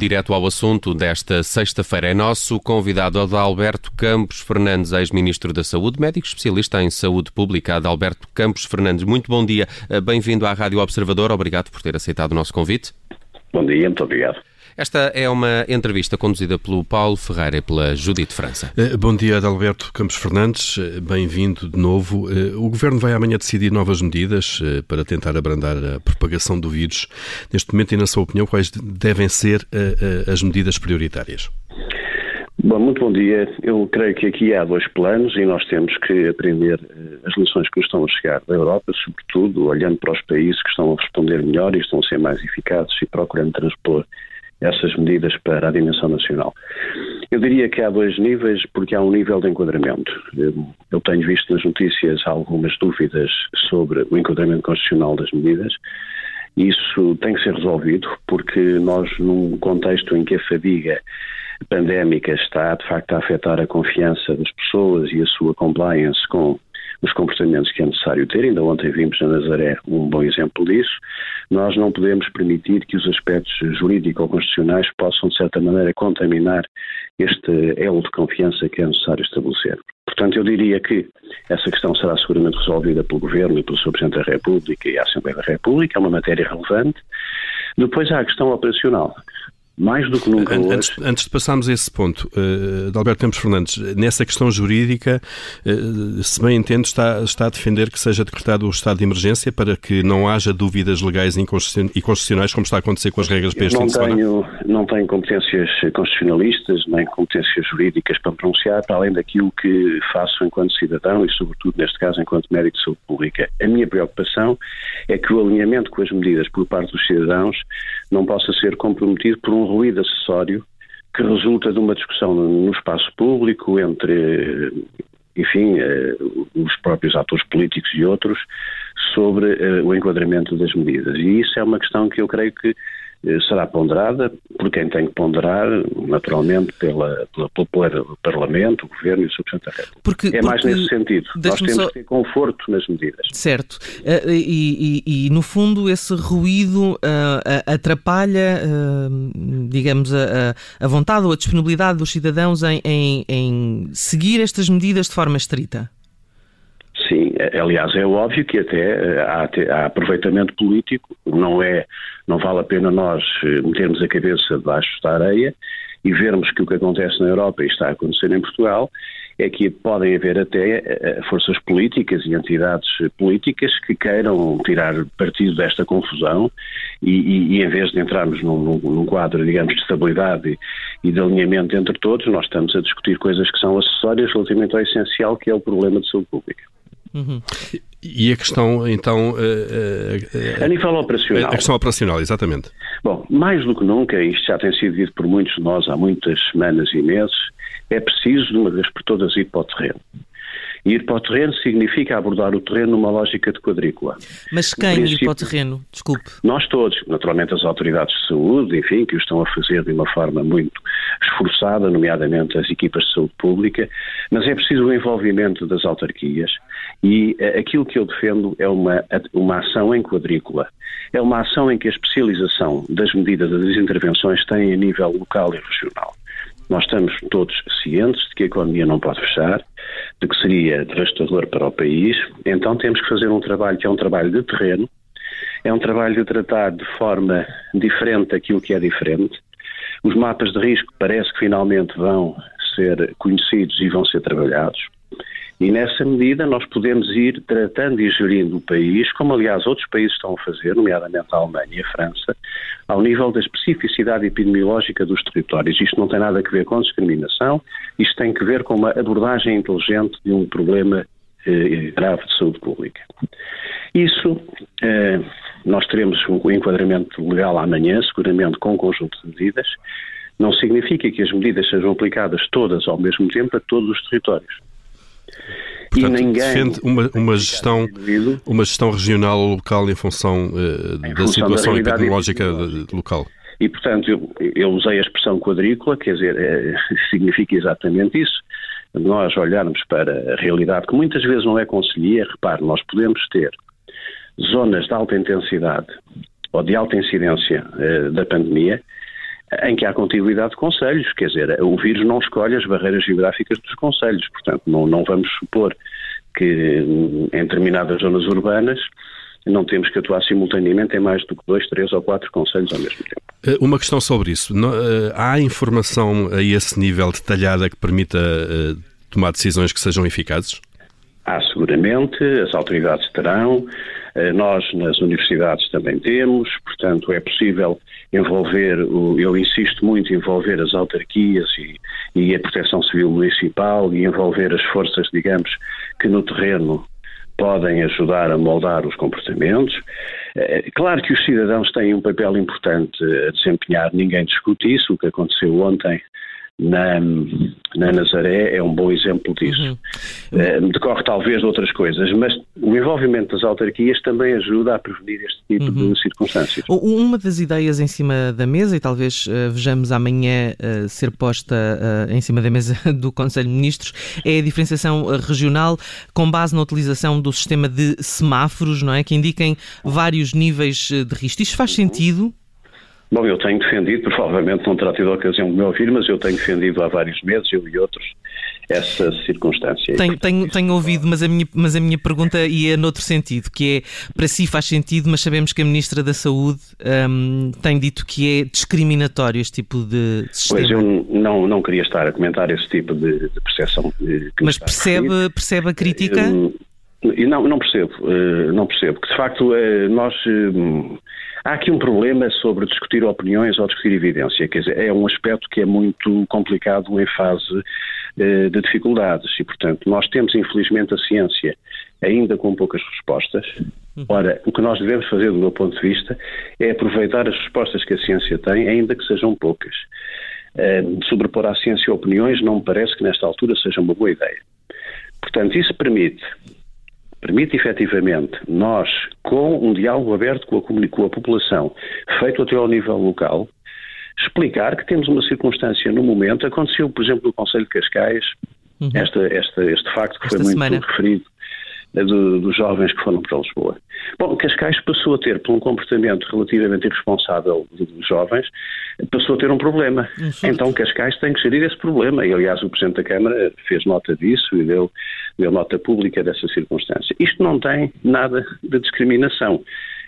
Direto ao assunto desta sexta-feira é nosso convidado Adalberto Campos Fernandes, ex-ministro da Saúde, médico especialista em saúde pública. Adalberto Campos Fernandes, muito bom dia. Bem-vindo à Rádio Observador. Obrigado por ter aceitado o nosso convite. Bom dia, muito obrigado. Esta é uma entrevista conduzida pelo Paulo Ferreira e pela Judite França. Eh, bom dia, Adalberto Campos Fernandes. Eh, bem-vindo de novo. Eh, o Governo vai amanhã decidir novas medidas para tentar abrandar a propagação do vírus. Neste momento, e na sua opinião, quais devem ser as medidas prioritárias? Bom, muito bom dia. Eu creio que aqui há dois planos e nós temos que aprender as lições que nos estão a chegar da Europa, sobretudo olhando para os países que estão a responder melhor e estão a ser mais eficazes e procurando transpor essas medidas para a dimensão nacional. Eu diria que há dois níveis, porque há um nível de enquadramento. Eu tenho visto nas notícias algumas dúvidas sobre o enquadramento constitucional das medidas. Isso tem que ser resolvido, porque nós, num contexto em que a fadiga pandémica está, de facto, a afetar a confiança das pessoas e a sua compliance com que é necessário ter. Ainda ontem vimos na Nazaré um bom exemplo disso. Nós não podemos permitir que os aspectos jurídico-constitucionais possam, de certa maneira, contaminar este elo de confiança que é necessário estabelecer. Portanto, eu diria que essa questão será seguramente resolvida pelo Governo e pelo Sr. Presidente da República e a Assembleia da República, é uma matéria relevante. Depois há a questão operacional mais do que nunca hoje. Antes, antes de passarmos a esse ponto, uh, Alberto Campos Fernandes, nessa questão jurídica, uh, se bem entendo, está, está a defender que seja decretado o estado de emergência para que não haja dúvidas legais e constitucionais, como está a acontecer com as regras para este não de? Tenho, não tenho competências constitucionalistas, nem competências jurídicas para pronunciar, para além daquilo que faço enquanto cidadão e, sobretudo, neste caso, enquanto médico de saúde pública. A minha preocupação é que o alinhamento com as medidas por parte dos cidadãos não possa ser comprometido por um ruído acessório que resulta de uma discussão no espaço público entre, enfim, eh, os próprios atores políticos e outros sobre eh, o enquadramento das medidas. E isso é uma questão que eu creio que será ponderada por quem tem que ponderar, naturalmente, pela, pela, pelo Parlamento, o Governo e o Sr. Presidente da República. Porque, é mais nesse sentido. Nós temos só... que ter conforto nas medidas. Certo. Uh, e, e, e, no fundo, esse ruído uh, atrapalha, uh, digamos, a, a, vontade ou a disponibilidade dos cidadãos em, em, em seguir estas medidas de forma estrita? Sim, aliás, é óbvio que até há, há, aproveitamento político, não é, não vale a pena nós eh, metermos a cabeça debaixo da areia e vermos que o que acontece na Europa e está a acontecer em Portugal é que podem haver até eh, eh, forças políticas e entidades políticas que queiram tirar partido desta confusão e, e, e em vez de entrarmos num, num, quadro, digamos, de estabilidade e, e de alinhamento entre todos, nós estamos a discutir coisas que são acessórias relativamente ao essencial, que é o problema de saúde pública. Uhum. E a questão, então. Uh, uh, a nível operacional. A questão operacional, exatamente. Bom, mais do que nunca, isto já tem sido dito por muitos de nós há muitas semanas e meses, é preciso, de uma vez por todas, ir para o terreno. Ir para o terreno significa abordar o terreno numa lógica de quadrícula. Mas quem ir para o terreno? Desculpe. Nós todos, naturalmente as autoridades de saúde, enfim, que o estão a fazer de uma forma muito esforçada, nomeadamente as equipas de saúde pública, mas é preciso o envolvimento das autarquias e eh, aquilo que eu defendo é uma, uma ação em quadrícula. É uma ação em que a especialização das medidas das intervenções tem a nível local e regional. Nós estamos todos cientes de que a economia não pode fechar, de que seria devastador para o país, então temos que fazer um trabalho que é um trabalho de terreno, é um trabalho de tratar de forma diferente aquilo que é diferente. Os mapas de risco parece que finalmente vão ser conhecidos e vão ser trabalhados. E nessa medida nós podemos ir tratando e gerindo o país, como aliás outros países estão a fazer, nomeadamente a Alemanha e a França, ao nível da especificidade epidemiológica dos territórios. Isto não tem nada a ver com discriminação, isto tem que ver com uma abordagem inteligente de um problema eh, grave de saúde pública. Isso, eh, nós teremos um enquadramento legal amanhã, seguramente com um conjunto de medidas, não significa que as medidas sejam aplicadas todas ao mesmo tempo a todos os territórios. Portanto, ninguém, defende uma, uma, gestão, uma gestão regional ou local em função, uh, em da função situação da epidemiológica local. E, portanto, eu, eu, usei a expressão quadrícula, quer dizer, é, significa exatamente isso. Nós olharmos para a realidade, que muitas vezes não é conselheira, repare, nós podemos ter zonas de alta intensidade ou de alta incidência uh, da pandemia, em que há contiguidade de conselhos, quer dizer, o vírus não escolhe as barreiras geográficas dos conselhos, portanto, não, não vamos supor que em determinadas zonas urbanas não temos que atuar simultaneamente em mais do que dois, três ou quatro conselhos ao mesmo tempo. Eh, uma questão sobre isso. Eh, há informação a esse nível detalhada que permita eh, tomar decisões que sejam eficazes? Há seguramente, as autoridades terão, nós nas universidades também temos, portanto é possível envolver, eu insisto muito envolver as autarquias e, e a proteção civil municipal e envolver as forças, digamos, que no terreno podem ajudar a moldar os comportamentos. É, claro que os cidadãos têm um papel importante a desempenhar, ninguém discute isso. O que aconteceu ontem na, na Nazaré é um bom exemplo disso. Uhum. Eh, decorre talvez de outras coisas, mas o envolvimento das autarquias também ajuda a prevenir este tipo uhum. de circunstâncias. Uma das ideias em cima da mesa, e talvez uh, vejamos amanhã uh, ser posta uh, em cima da mesa do Conselho de Ministros, é a diferenciação regional com base na utilização do sistema de semáforos, não é? Que indiquem vários níveis de risco. Isto faz sentido? Bom, eu tenho defendido, provavelmente não terá tido a ocasião de me ouvir, mas eu tenho defendido há vários meses, eu e outros, essa circunstância. Tenho, tenho, tenho ouvido, mas a, minha, mas a minha pergunta ia noutro sentido, que é, para si faz sentido, mas sabemos que a Ministra da Saúde um, tem dito que é discriminatório este tipo de sistema. Pois, eu não, não queria estar a comentar esse tipo de, de percepção. mas percebe, percebe a crítica? E não, não percebo, eh, não percebo, que de facto eh, nós hum, Há aqui um problema sobre discutir opiniões ou discutir evidência, quer dizer, é um aspecto que é muito complicado em fase eh, de dificuldades e, portanto, nós temos infelizmente a ciência ainda com poucas respostas. Uhum. Ora, o que nós devemos fazer, do meu ponto de vista, é aproveitar as respostas que a ciência tem, ainda que sejam poucas. Uh, sobrepor à ciência opiniões não me parece que nesta altura seja uma boa ideia. Portanto, isso permite permite efetivamente nós, com um diálogo aberto com a, com a população, feito até ao nível local, explicar que temos uma circunstância no momento, aconteceu, por exemplo, no Conselho de Cascais, uhum. esta, esta, este facto que Esta foi muito semana. referido do, dos jovens que foram para Lisboa. Bom, Cascais passou a ter, por um comportamento relativamente irresponsável dos jovens, passou a ter um problema. Então Cascais tem que gerir esse problema. E, aliás, o Presidente da Câmara fez nota disso e deu, deu nota pública dessa circunstância. Isto não tem nada de discriminação.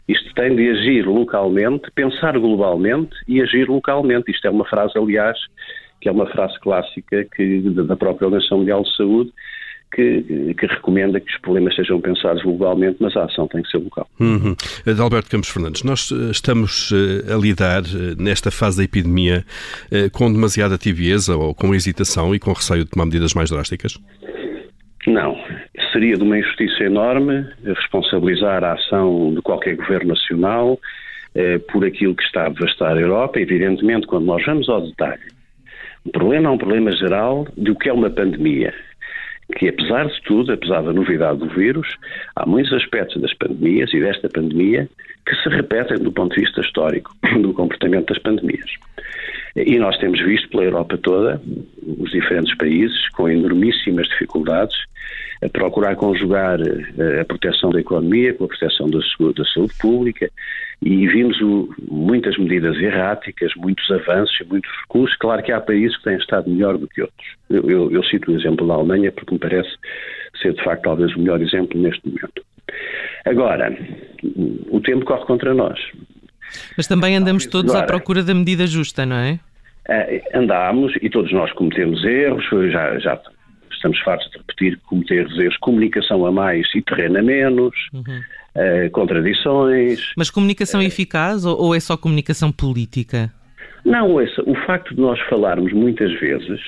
Isto tem de agir localmente, pensar globalmente e agir localmente. Isto é uma frase, aliás, que é uma frase clássica que, da própria Organização Mundial de Saúde, que, que, recomenda que os problemas sejam pensados globalmente, mas a ação tem que ser local. Uhum. Alberto Campos Fernandes, nós eh, estamos eh, a lidar eh, nesta fase da epidemia com demasiada tibieza ou com hesitação e com receio de tomar medidas mais drásticas? Não. Seria de uma injustiça enorme responsabilizar a ação de qualquer governo nacional por aquilo que está a devastar a Europa. Evidentemente, quando nós vamos ao detalhe, o problema é um problema geral do que é uma pandemia que apesar de tudo, apesar da novidade do vírus, há muitos aspectos das pandemias e desta pandemia que se repetem do ponto de vista histórico do comportamento das pandemias. E nós temos visto pela Europa toda, os diferentes países, com enormíssimas dificuldades, a procurar conjugar eh, a proteção da economia com a proteção da, da saúde pública e vimos o, muitas medidas erráticas, muitos avanços e muitos recursos. Claro que há países que têm estado melhor do que outros. Eu, eu, eu cito o exemplo da Alemanha porque me parece ser de facto talvez o melhor exemplo neste momento. Agora, o tempo corre contra nós. Mas também andamos todos à procura da medida justa, não é? Eh, andámos e todos nós cometemos erros, já, já estamos fartos de repetir, cometer erros, comunicação a mais e terreno a menos, uhum. uh, contradições. Mas comunicação uh, eficaz ou, ou, é só comunicação política? Não, o facto de nós falarmos muitas vezes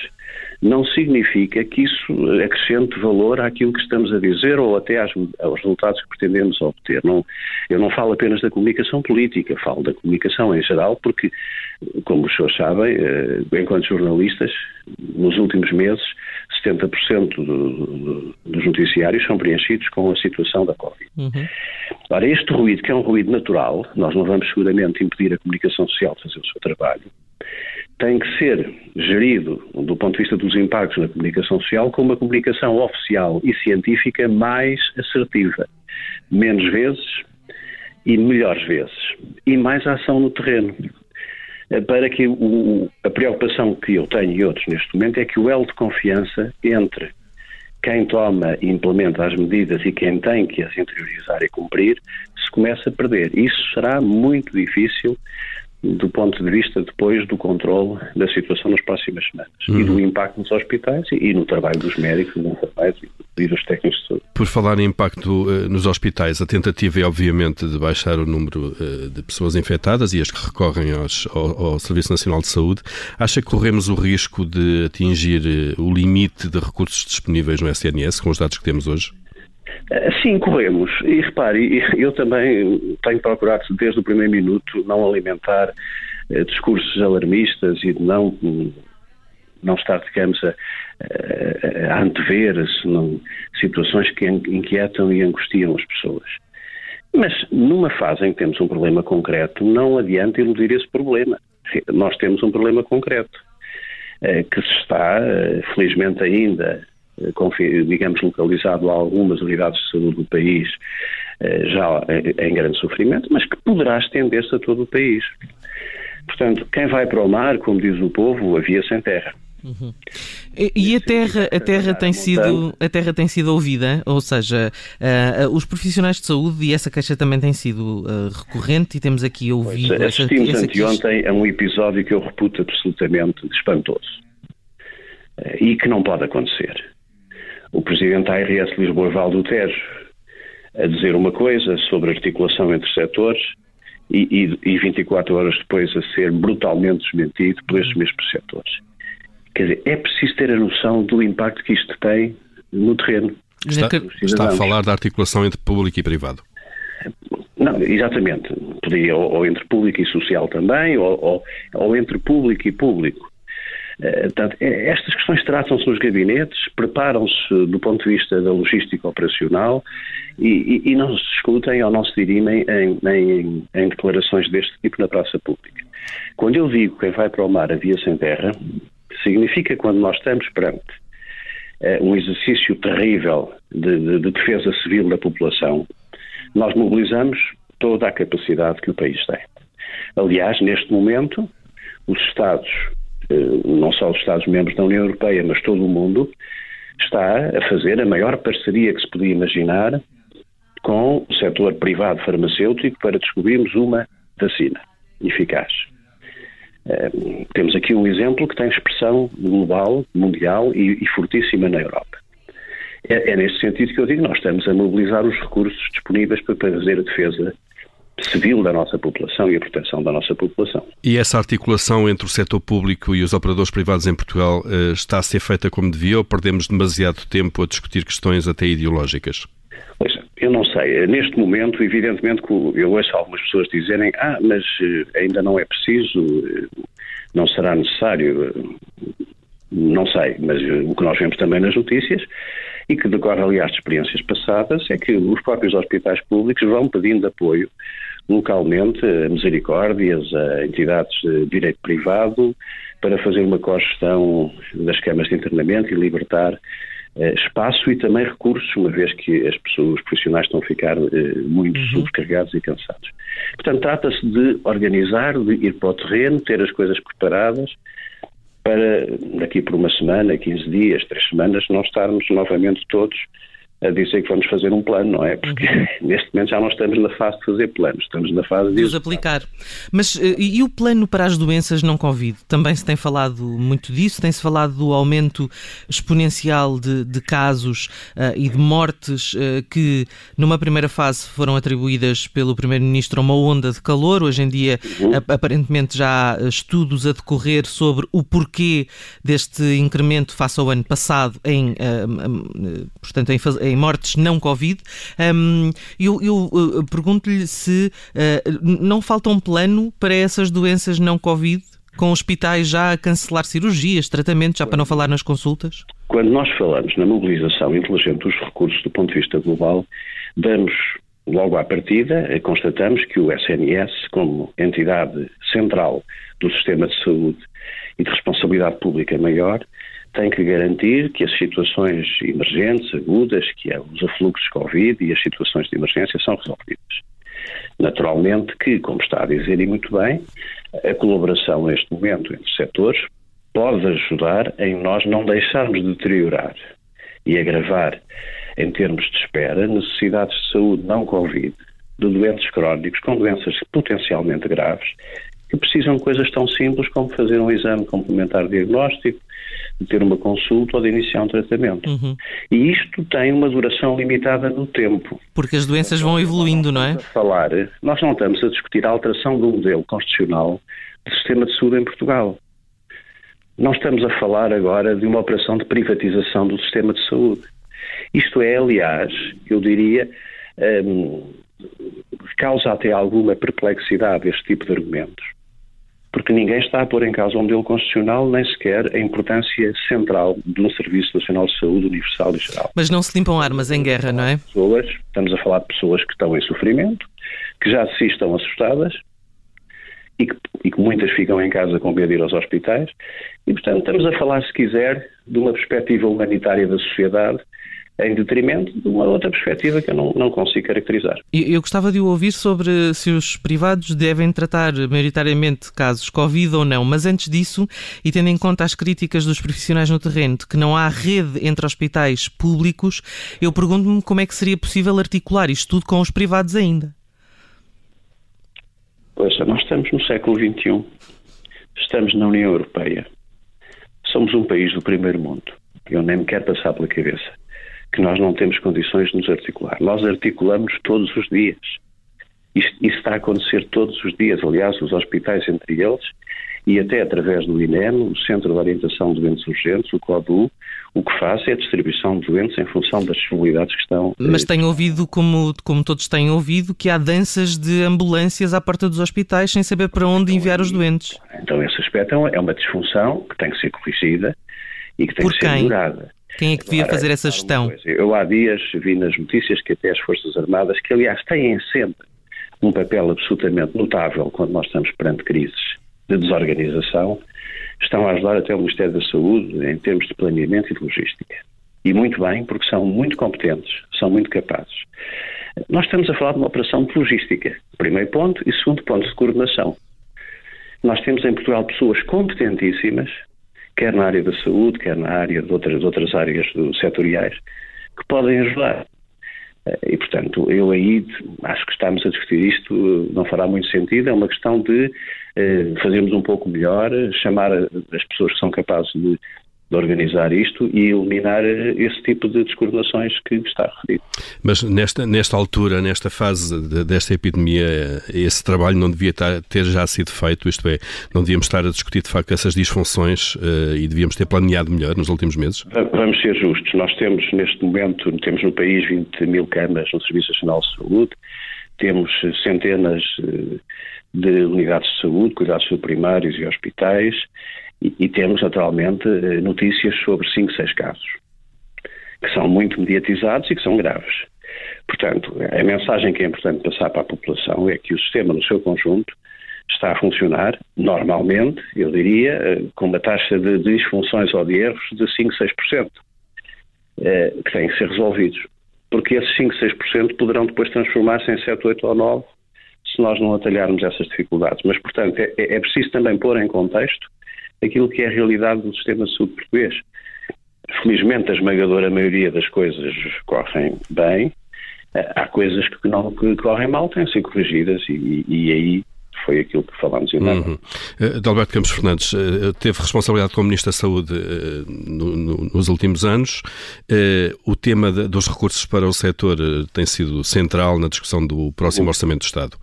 não significa que isso acrescente valor àquilo que estamos a dizer ou até aos, aos resultados que pretendemos obter. Não, eu não falo apenas da comunicação política, falo da comunicação em geral, porque, como os senhores sabem, eh, enquanto jornalistas, nos últimos meses, 70% do, do, dos noticiários são preenchidos com a situação da Covid. Uhum. Ora, este ruído, que é um ruído natural, nós não vamos seguramente impedir a comunicação social de fazer o seu trabalho, tem que ser gerido, do ponto de vista dos impactos na comunicação social, com uma comunicação oficial e científica mais assertiva. Menos vezes e melhores vezes. E mais ação no terreno. eh, para que o, a preocupação que eu tenho e outros neste momento é que o elo de confiança entre quem toma e implementa as medidas e quem tem que as interiorizar e cumprir se começa a perder. Isso será muito difícil do ponto de vista depois do controle da situação nas próximas semanas uhum. e do impacto nos hospitais e, no trabalho dos médicos, dos enfermeiros e dos técnicos de saúde. Por falar em impacto uh, nos hospitais, a tentativa é obviamente de baixar o número uh, de pessoas infectadas e as que recorrem aos, ao, ao, Serviço Nacional de Saúde. Acha que corremos o risco de atingir uh, o limite de recursos disponíveis no SNS com os dados que temos hoje? Sim, corremos. E repare, eu também tenho procurado, desde o primeiro minuto, não alimentar eh, discursos alarmistas e de não, não estar, digamos, a, a, antever situações que inquietam e angustiam as pessoas. Mas numa fase em que temos um problema concreto, não adianta iludir esse problema. Nós temos um problema concreto, eh, que se está, eh, felizmente ainda, eh, digamos, localizado a algumas unidades de saúde do país, eh, já em grande sofrimento, mas que poderá estender-se a todo o país. Portanto, quem vai para o mar, como diz o povo, havia sem terra. Uhum. E, e, a terra, a terra tem sido, a terra tem sido ouvida, ou seja, uh, uh, os profissionais de saúde e essa queixa também tem sido uh, recorrente e temos aqui ouvido. Pois, assistimos essa, anteontem a um episódio que eu reputo absolutamente espantoso e que não pode acontecer o presidente da ARS Lisboa Valdo Tejo a dizer uma coisa sobre articulação entre setores e, e, e 24 horas depois a ser brutalmente desmentido por esses mesmos setores. Quer dizer, é preciso ter a noção do impacto que isto tem no terreno. Está, está a falar da articulação entre público e privado. Não, exatamente. Podia, ou, ou, entre público e social também, ou, ou, ou entre público e público. Eh, portanto, é, estas questões tratam-se nos gabinetes, preparam-se do ponto de vista da logística operacional e, e, e não se discutem ou não se dirimem em, em, em, declarações deste tipo na praça pública. Quando eu digo quem vai para o mar a via sem terra, significa quando nós estamos perante uh, um exercício terrível de, de, de defesa civil da população, nós mobilizamos toda a capacidade que o país tem. Aliás, neste momento, os Estados eh, não só os Estados-membros da União Europeia, mas todo o mundo, está a fazer a maior parceria que se podia imaginar com o setor privado farmacêutico para descobrirmos uma vacina eficaz. Eh, temos aqui um exemplo que tem expressão global, mundial e, e fortíssima na Europa. É, é neste sentido que eu digo, nós estamos a mobilizar os recursos disponíveis para fazer a defesa civil da nossa população e a proteção da nossa população. E essa articulação entre o setor público e os operadores privados em Portugal eh, está a ser feita como devia ou perdemos demasiado tempo a discutir questões até ideológicas? Pois, eu não sei. Neste momento, evidentemente, eu ouço algumas pessoas dizerem ah, mas eh, ainda não é preciso, eh, não será necessário. Não sei, mas o que nós vemos também nas notícias e que decorre, aliás, de experiências passadas, é que os próprios hospitais públicos vão pedindo apoio localmente a misericórdias, a entidades de direito privado, para fazer uma cogestão das camas de internamento e libertar eh, espaço e também recursos, uma vez que as pessoas, os profissionais estão a ficar eh, muito uhum. sobrecarregados e cansados. Portanto, trata-se de organizar, de ir para o terreno, ter as coisas preparadas para daqui por uma semana, 15 dias, três semanas, não estarmos novamente todos a dizer que vamos fazer um plano, não é? Porque uhum. neste momento já não estamos na fase de fazer planos, estamos na fase de, de os aplicar. Mas eh, e o plano para as doenças não Covid? Também se tem falado muito disso, tem-se falado do aumento exponencial de, de casos uh, e de mortes uh, que numa primeira fase foram atribuídas pelo Primeiro-Ministro a uma onda de calor. Hoje em dia, uhum. aparentemente, já há estudos a decorrer sobre o porquê deste incremento face ao ano passado em, uh, portanto, em, em mortes não Covid. Um, eu, eu uh, pergunto-lhe se uh, não falta um plano para essas doenças não Covid? Com hospitais já a cancelar cirurgias, tratamentos, já para não falar nas consultas? Quando nós falamos na mobilização inteligente dos recursos do ponto de vista global, damos logo à partida, eh, constatamos que o SNS, como entidade central do sistema de saúde e de responsabilidade pública maior, tem que garantir que as situações emergentes, agudas, que é os afluxos Covid e as situações de emergência são resolvidas. Naturalmente que, como está a dizer e muito bem, A colaboração neste momento entre setores pode ajudar em nós não deixarmos de deteriorar e agravar, em termos de espera, necessidades de saúde não Covid, de doentes crónicos com doenças potencialmente graves, que precisam de coisas tão simples como fazer um exame complementar diagnóstico, de ter uma consulta ou de iniciar um tratamento. Uhum. E isto tem uma duração limitada no tempo. Porque as doenças vão evoluindo, não é? Falar, nós não estamos a discutir a alteração do modelo constitucional do sistema de saúde em Portugal. Não estamos a falar agora de uma operação de privatização do sistema de saúde. Isto é, aliás, eu diria, hum, causa até alguma perplexidade este tipo de argumentos porque ninguém está a pôr em causa o modelo constitucional, nem sequer a importância central de um Serviço Nacional de Saúde universal e geral. Mas não se limpam armas em guerra, não é? Pessoas, estamos a falar de pessoas que estão em sofrimento, que já se estão assustadas e que, e que muitas ficam em casa com medo de ir aos hospitais. E, portanto, estamos a falar, se quiser, de uma perspectiva humanitária da sociedade em detrimento de uma outra perspectiva que eu não, não consigo caracterizar. Eu gostava de o ouvir sobre se os privados devem tratar maioritariamente casos Covid ou não, mas antes disso, e tendo em conta as críticas dos profissionais no terreno de que não há rede entre hospitais públicos, eu pergunto-me como é que seria possível articular isto tudo com os privados ainda. Poxa, nós estamos no século XXI, estamos na União Europeia, somos um país do primeiro mundo. Eu nem me quero passar pela cabeça que nós não temos condições de nos articular. Nós articulamos todos os dias. Isto, isso está a acontecer todos os dias. Aliás, os hospitais entre eles e até através do INEM, o Centro de Orientação de Doentes Urgentes, o CODU, o que faz é a distribuição de doentes em função das disponibilidades que estão. Mas eh, tenho ouvido, como, como todos têm ouvido, que há danças de ambulâncias à porta dos hospitais sem saber para onde então, enviar os doentes. Então, esse aspecto é uma disfunção que tem que ser corrigida e que tem Por que ser quem? melhorada. Quem é que devia fazer essa gestão? Eu há dias vi nas notícias que até as Forças Armadas, que aliás têm sempre um papel absolutamente notável quando nós estamos perante crises de desorganização, estão a ajudar até o Ministério da Saúde em termos de planeamento e de logística. E muito bem, porque são muito competentes, são muito capazes. Nós estamos a falar de uma operação de logística, primeiro ponto, e segundo ponto, de coordenação. Nós temos em Portugal pessoas competentíssimas quer na área da saúde, quer na área de outras, de outras áreas setoriais, que podem ajudar. Eh, e, portanto, eu aí acho que estamos a discutir isto, não fará muito sentido, é uma questão de eh, fazermos um pouco melhor, chamar as pessoas que são capazes de de organizar isto e eliminar eh, esse tipo de descoordenações que está referido. Mas nesta, nesta altura, nesta fase de, desta epidemia, esse trabalho não devia ter já sido feito, isto é, não devíamos estar a discutir de facto essas disfunções uh, e devíamos ter planeado melhor nos últimos meses? Vamos ser justos. Nós temos neste momento, temos no país 20 mil camas no Serviço Nacional de Saúde, temos centenas eh, de unidades de saúde, cuidados primários e hospitais, e, temos, naturalmente, eh, notícias sobre 5, 6 casos, que são muito mediatizados e que são graves. Portanto, a mensagem que é importante passar para a população é que o sistema, no seu conjunto, está a funcionar normalmente, eu diria, eh, com uma taxa de disfunções ou de erros de 5, 6%, eh, que têm que ser resolvidos. Porque esses 5, 6% poderão depois transformar-se em 7, 8 ou 9 se nós não atalharmos essas dificuldades. Mas, portanto, é, é preciso também pôr em contexto aquilo que é a realidade do sistema de saúde português. Felizmente, a esmagadora maioria das coisas correm bem, eh, há coisas que não que correm mal, têm que ser corrigidas e, e aí foi aquilo que falámos em nada. Uhum. Uh, Dalberto Campos Fernandes uh, teve responsabilidade como Ministro da Saúde no, no, nos últimos anos. o tema de, dos recursos para o setor tem sido central na discussão do próximo. Orçamento do Estado.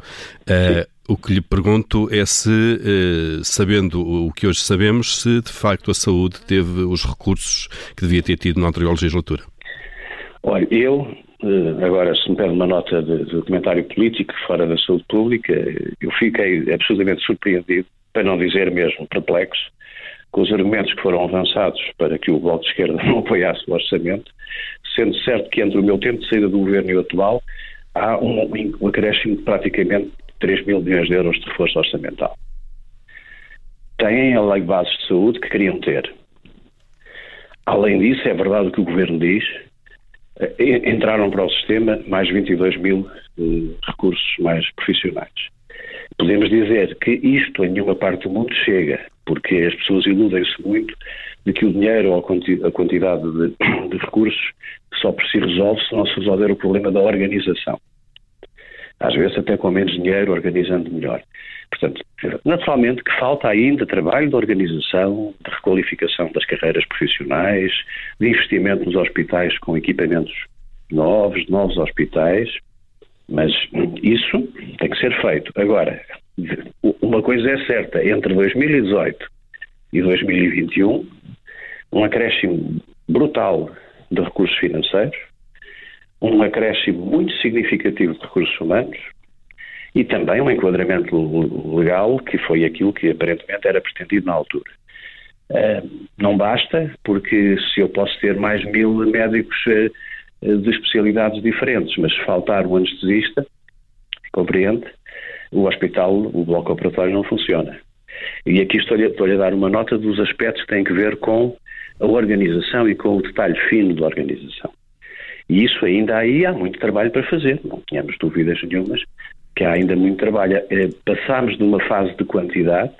O que lhe pergunto é se, eh, sabendo o que hoje sabemos, se de facto a saúde teve os recursos que devia ter tido na anterior legislatura. Olha, eu, eh, agora, se me pede uma nota de, de comentário político fora da saúde pública, eu fiquei absolutamente surpreendido, para não dizer mesmo perplexo, com os argumentos que foram avançados para que o Bloco de Esquerda não apoiasse o orçamento, sendo certo que entre o meu tempo de saída do governo e o atual há um, um acréscimo de praticamente 3 mil milhões de euros de reforço orçamental. Têm a lei de bases de saúde que queriam ter. Além disso, é verdade o que o Governo diz, eh, entraram para o sistema mais 22 mil eh, recursos mais profissionais. podemos dizer que isto em nenhuma parte do mundo chega, porque as pessoas iludem-se muito de que o dinheiro ou a quantidade de, de recursos só por si resolve se não se resolver o problema da organização. Às vezes até com menos dinheiro, organizando melhor. Portanto, naturalmente que falta ainda trabalho de organização, de requalificação das carreiras profissionais, de investimento nos hospitais com equipamentos novos, novos hospitais, mas isso tem que ser feito. Agora, uma coisa é certa, entre 2018 e 2021, um acréscimo brutal de recursos financeiros, um acréscimo muito significativo de recursos humanos e também um enquadramento legal que foi aquilo que aparentemente era pretendido na altura. Uh, não basta, porque se eu posso ter mais mil médicos uh, de especialidades diferentes, mas se faltar um anestesista, compreende, o hospital, o bloco operatório não funciona. E aqui estou-lhe estou a dar uma nota dos aspectos que têm que ver com a organização e com o detalhe fino da organização. E isso ainda aí há muito trabalho para fazer, não tínhamos dúvidas nenhumas que há ainda muito trabalho. É, passámos de uma fase de quantidade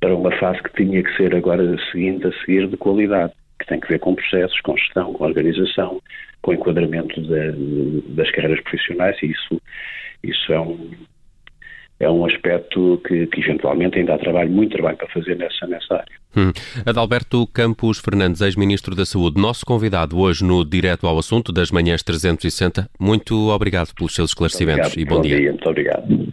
para uma fase que tinha que ser agora seguinte a seguir de qualidade, que tem que ver com processos, com gestão, com organização, com enquadramento de, das carreiras profissionais e isso, isso é um, é um aspecto que, que, eventualmente ainda há trabalho, muito trabalho para fazer nessa, nessa área. Hum. Adalberto Campos Fernandes, ex-ministro da Saúde, nosso convidado hoje no Direto ao Assunto das Manhãs 360. Muito obrigado pelos seus esclarecimentos e bom, bom dia. dia. Muito obrigado.